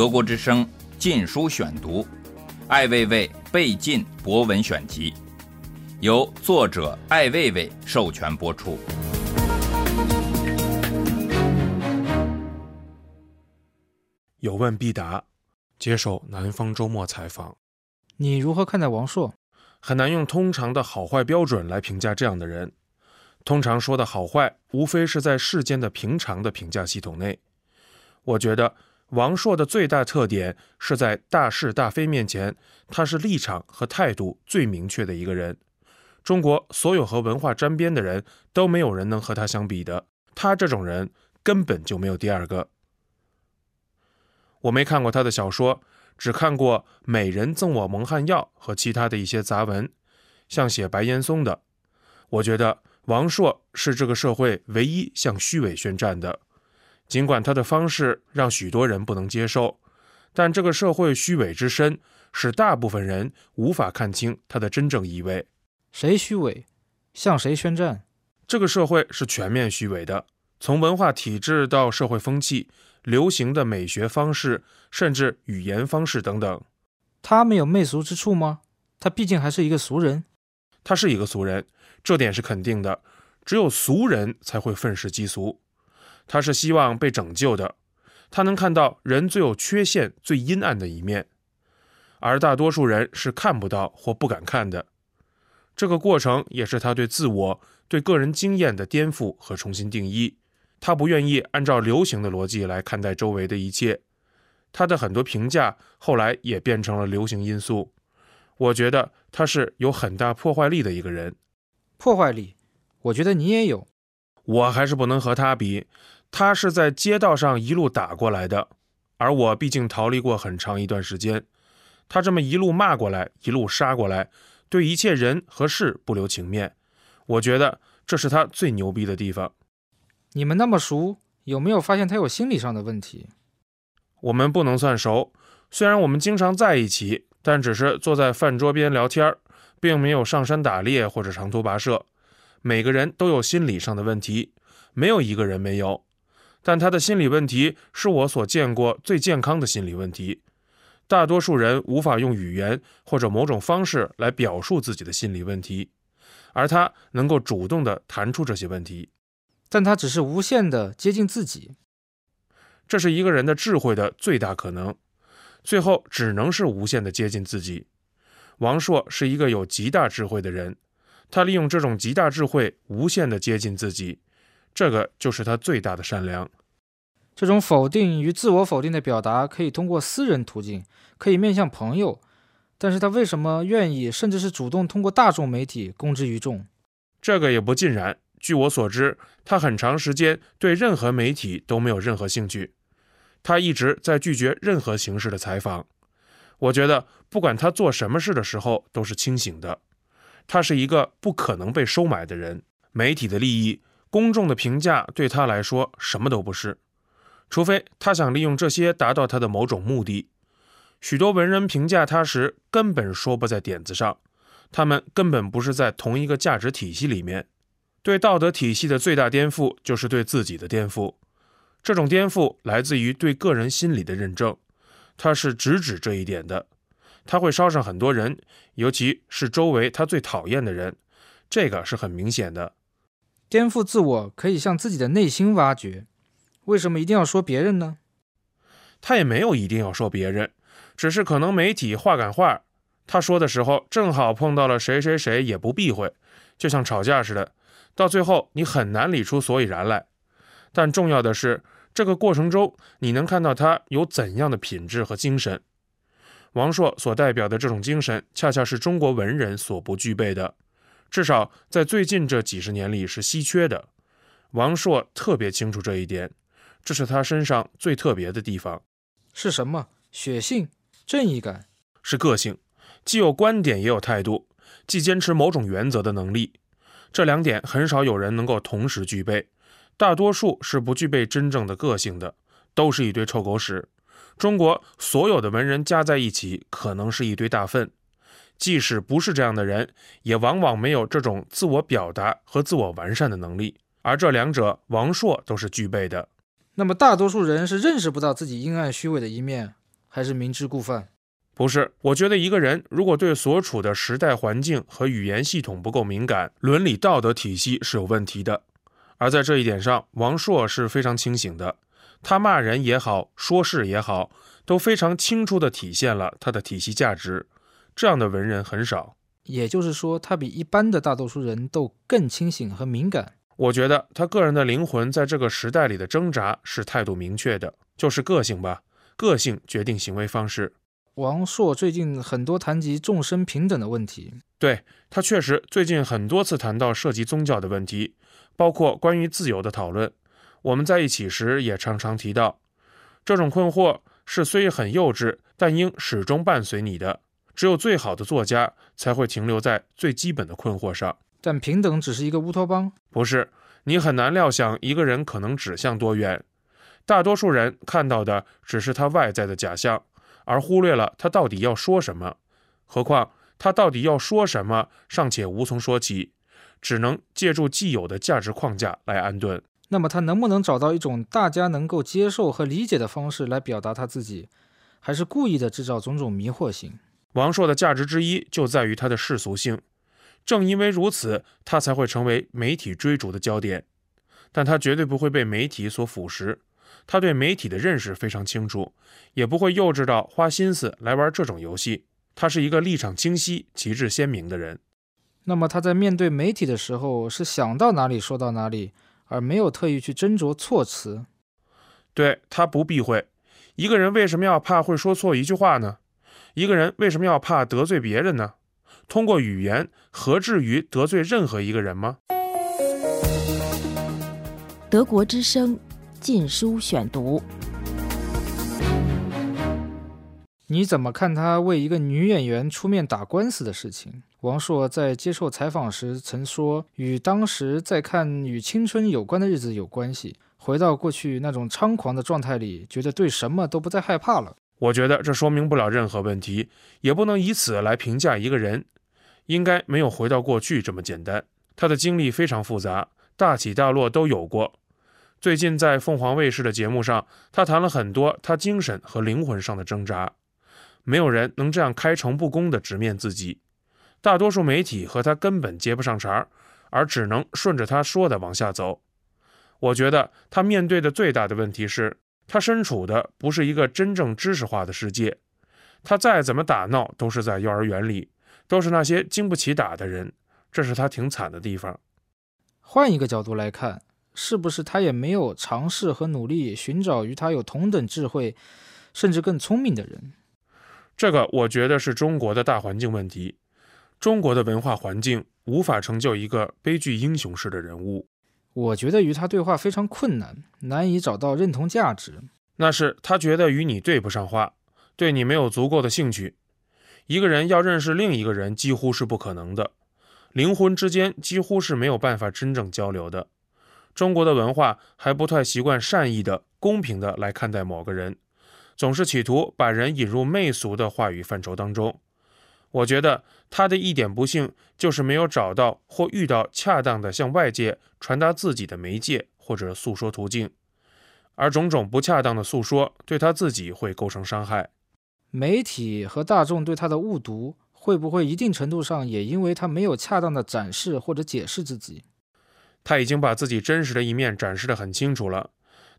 德国之声《禁书选读》，艾未未被禁博文选集，由作者艾未未授权播出。有问必答，接受南方周末采访。你如何看待王朔？很难用通常的好坏标准来评价这样的人。通常说的好坏，无非是在世间的平常的评价系统内。我觉得王朔的最大特点是在大是大非面前，他是立场和态度最明确的一个人。中国所有和文化沾边的人都没有人能和他相比的，他这种人根本就没有第二个。我没看过他的小说。只看过《美人赠我蒙汗药》和其他的一些杂文，像写白岩松的。我觉得王朔是这个社会唯一向虚伪宣战的，尽管他的方式让许多人不能接受，但这个社会虚伪之深，使大部分人无法看清他的真正意味。谁虚伪，向谁宣战？这个社会是全面虚伪的，从文化体制到社会风气。流行的美学方式，甚至语言方式等等，他没有媚俗之处吗？他毕竟还是一个俗人。他是一个俗人，这点是肯定的。只有俗人才会愤世嫉俗。他是希望被拯救的，他能看到人最有缺陷、最阴暗的一面，而大多数人是看不到或不敢看的。这个过程也是他对自我、对个人经验的颠覆和重新定义。他不愿意按照流行的逻辑来看待周围的一切，他的很多评价后来也变成了流行因素。我觉得他是有很大破坏力的一个人。破坏力，我觉得你也有。我还是不能和他比，他是在街道上一路打过来的，而我毕竟逃离过很长一段时间。他这么一路骂过来，一路杀过来，对一切人和事不留情面。我觉得这是他最牛逼的地方。你们那么熟，有没有发现他有心理上的问题？我们不能算熟，虽然我们经常在一起，但只是坐在饭桌边聊天，并没有上山打猎或者长途跋涉。每个人都有心理上的问题，没有一个人没有。但他的心理问题是我所见过最健康的心理问题。大多数人无法用语言或者某种方式来表述自己的心理问题，而他能够主动地谈出这些问题。但他只是无限的接近自己，这是一个人的智慧的最大可能，最后只能是无限的接近自己。王朔是一个有极大智慧的人，他利用这种极大智慧无限的接近自己，这个就是他最大的善良。这种否定与自我否定的表达可以通过私人途径，可以面向朋友，但是他为什么愿意，甚至是主动通过大众媒体公之于众？这个也不尽然。据我所知，他很长时间对任何媒体都没有任何兴趣，他一直在拒绝任何形式的采访。我觉得，不管他做什么事的时候都是清醒的。他是一个不可能被收买的人，媒体的利益、公众的评价对他来说什么都不是，除非他想利用这些达到他的某种目的。许多文人评价他时，根本说不在点子上，他们根本不是在同一个价值体系里面。对道德体系的最大颠覆，就是对自己的颠覆。这种颠覆来自于对个人心理的认证，他是直指这一点的。他会烧上很多人，尤其是周围他最讨厌的人，这个是很明显的。颠覆自我可以向自己的内心挖掘，为什么一定要说别人呢？他也没有一定要说别人，只是可能媒体话赶话，他说的时候正好碰到了谁谁谁，也不避讳，就像吵架似的。到最后，你很难理出所以然来。但重要的是，这个过程中你能看到他有怎样的品质和精神。王朔所代表的这种精神，恰恰是中国文人所不具备的，至少在最近这几十年里是稀缺的。王朔特别清楚这一点，这是他身上最特别的地方。是什么？血性、正义感，是个性，既有观点也有态度，既坚持某种原则的能力。这两点很少有人能够同时具备，大多数是不具备真正的个性的，都是一堆臭狗屎。中国所有的文人加在一起，可能是一堆大粪。即使不是这样的人，也往往没有这种自我表达和自我完善的能力，而这两者，王朔都是具备的。那么，大多数人是认识不到自己阴暗虚伪的一面，还是明知故犯？不是，我觉得一个人如果对所处的时代环境和语言系统不够敏感，伦理道德体系是有问题的。而在这一点上，王朔是非常清醒的。他骂人也好，说事也好，都非常清楚地体现了他的体系价值。这样的文人很少。也就是说，他比一般的大多数人都更清醒和敏感。我觉得他个人的灵魂在这个时代里的挣扎是态度明确的，就是个性吧。个性决定行为方式。王朔最近很多谈及众生平等的问题，对他确实最近很多次谈到涉及宗教的问题，包括关于自由的讨论。我们在一起时也常常提到，这种困惑是虽很幼稚，但应始终伴随你的。只有最好的作家才会停留在最基本的困惑上。但平等只是一个乌托邦，不是你很难料想一个人可能指向多远。大多数人看到的只是他外在的假象，而忽略了他到底要说什么。何况他到底要说什么尚且无从说起，只能借助既有的价值框架来安顿。那么他能不能找到一种大家能够接受和理解的方式来表达他自己，还是故意的制造种种迷惑性？王朔的价值之一就在于他的世俗性，正因为如此，他才会成为媒体追逐的焦点。但他绝对不会被媒体所腐蚀。他对媒体的认识非常清楚，也不会幼稚到花心思来玩这种游戏。他是一个立场清晰、旗帜鲜明的人。那么他在面对媒体的时候，是想到哪里说到哪里，而没有特意去斟酌措辞。对他不避讳。一个人为什么要怕会说错一句话呢？一个人为什么要怕得罪别人呢？通过语言，何至于得罪任何一个人吗？德国之声。禁书选读，你怎么看他为一个女演员出面打官司的事情？王朔在接受采访时曾说，与当时在看与青春有关的日子有关系。回到过去那种猖狂的状态里，觉得对什么都不再害怕了。我觉得这说明不了任何问题，也不能以此来评价一个人。应该没有回到过去这么简单。他的经历非常复杂，大起大落都有过。最近在凤凰卫视的节目上，他谈了很多他精神和灵魂上的挣扎。没有人能这样开诚布公地直面自己，大多数媒体和他根本接不上茬儿，而只能顺着他说的往下走。我觉得他面对的最大的问题是，他身处的不是一个真正知识化的世界。他再怎么打闹，都是在幼儿园里，都是那些经不起打的人，这是他挺惨的地方。换一个角度来看。是不是他也没有尝试和努力寻找与他有同等智慧，甚至更聪明的人？这个我觉得是中国的大环境问题。中国的文化环境无法成就一个悲剧英雄式的人物。我觉得与他对话非常困难，难以找到认同价值。那是他觉得与你对不上话，对你没有足够的兴趣。一个人要认识另一个人几乎是不可能的，灵魂之间几乎是没有办法真正交流的。中国的文化还不太习惯善意的、公平的来看待某个人，总是企图把人引入媚俗的话语范畴当中。我觉得他的一点不幸就是没有找到或遇到恰当的向外界传达自己的媒介或者诉说途径，而种种不恰当的诉说对他自己会构成伤害。媒体和大众对他的误读，会不会一定程度上也因为他没有恰当的展示或者解释自己？他已经把自己真实的一面展示得很清楚了，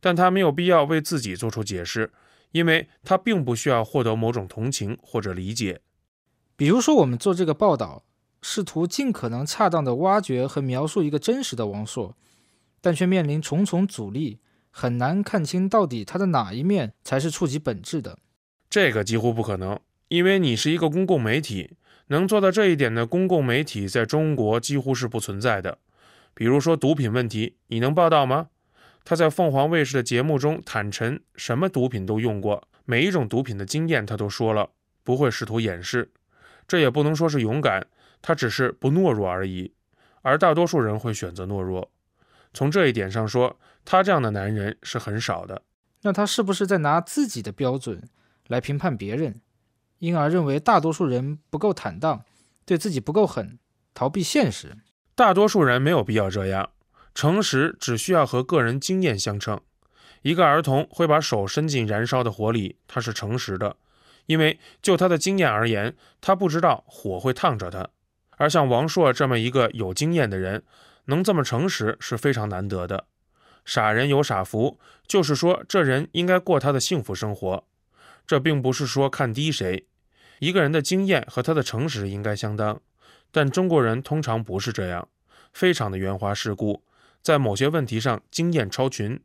但他没有必要为自己做出解释，因为他并不需要获得某种同情或者理解。比如说，我们做这个报道，试图尽可能恰当地挖掘和描述一个真实的王朔，但却面临重重阻力，很难看清到底他的哪一面才是触及本质的。这个几乎不可能，因为你是一个公共媒体，能做到这一点的公共媒体在中国几乎是不存在的。比如说毒品问题，你能报道吗？他在凤凰卫视的节目中坦陈，什么毒品都用过，每一种毒品的经验他都说了，不会试图掩饰。这也不能说是勇敢，他只是不懦弱而已。而大多数人会选择懦弱。从这一点上说，他这样的男人是很少的。那他是不是在拿自己的标准来评判别人，因而认为大多数人不够坦荡，对自己不够狠，逃避现实？大多数人没有必要这样，诚实只需要和个人经验相称。一个儿童会把手伸进燃烧的火里，他是诚实的，因为就他的经验而言，他不知道火会烫着他。而像王朔这么一个有经验的人，能这么诚实是非常难得的。傻人有傻福，就是说这人应该过他的幸福生活。这并不是说看低谁，一个人的经验和他的诚实应该相当，但中国人通常不是这样，非常的圆滑世故，在某些问题上经验超群。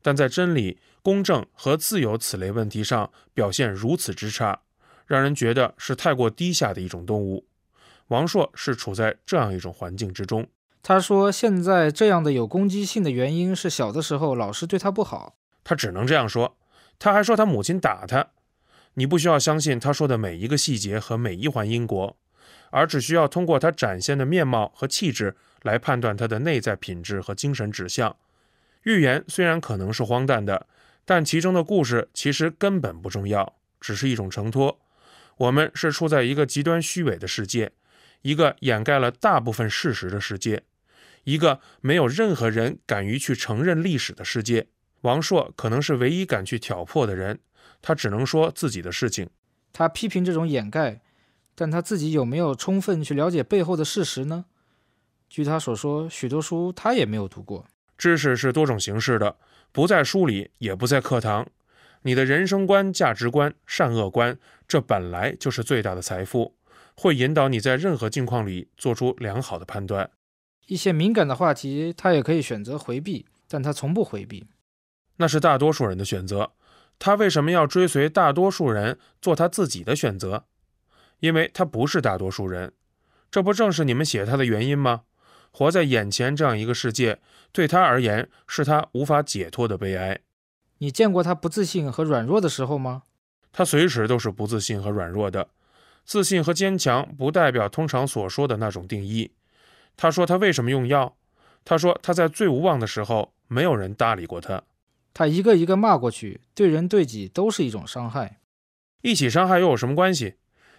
但在真理、公正和自由此类问题上表现如此之差，让人觉得是太过低下的一种动物。王朔是处在这样一种环境之中。他说：“现在这样的有攻击性的原因是小的时候老师对他不好。”他只能这样说。他还说他母亲打他。你不需要相信他说的每一个细节和每一环因果，而只需要通过他展现的面貌和气质来判断他的内在品质和精神指向。预言虽然可能是荒诞的，但其中的故事其实根本不重要，只是一种承托。我们是处在一个极端虚伪的世界，一个掩盖了大部分事实的世界，一个没有任何人敢于去承认历史的世界。王朔可能是唯一敢去挑破的人，他只能说自己的事情。他批评这种掩盖，但他自己有没有充分去了解背后的事实呢？据他所说，许多书他也没有读过。知识是多种形式的，不在书里，也不在课堂。你的人生观、价值观、善恶观，这本来就是最大的财富，会引导你在任何境况里做出良好的判断。一些敏感的话题，他也可以选择回避，但他从不回避。那是大多数人的选择。他为什么要追随大多数人做他自己的选择？因为他不是大多数人。这不正是你们写他的原因吗？活在眼前这样一个世界，对他而言是他无法解脱的悲哀。你见过他不自信和软弱的时候吗？他随时都是不自信和软弱的。自信和坚强不代表通常所说的那种定义。他说他为什么用药？他说他在最无望的时候，没有人搭理过他。他一个一个骂过去，对人对己都是一种伤害。一起伤害又有什么关系？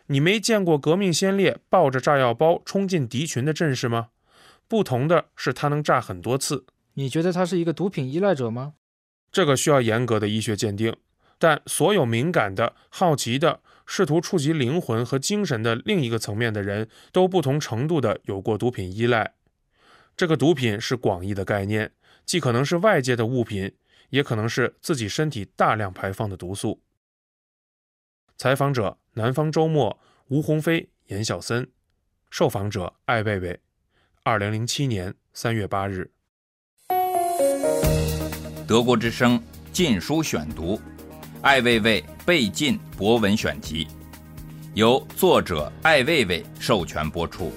你没见过革命先烈抱着炸药包冲进敌群的阵势吗？不同的是，它能炸很多次。你觉得他是一个毒品依赖者吗？这个需要严格的医学鉴定。但所有敏感的、好奇的、试图触及灵魂和精神的另一个层面的人都不同程度的有过毒品依赖。这个毒品是广义的概念，既可能是外界的物品，也可能是自己身体大量排放的毒素。采访者：南方周末，吴鸿飞、严小森。受访者：艾薇薇。二零零七年三月八日，《德国之声》禁书选读，《艾未未被禁博文选集》，由作者艾未未授权播出。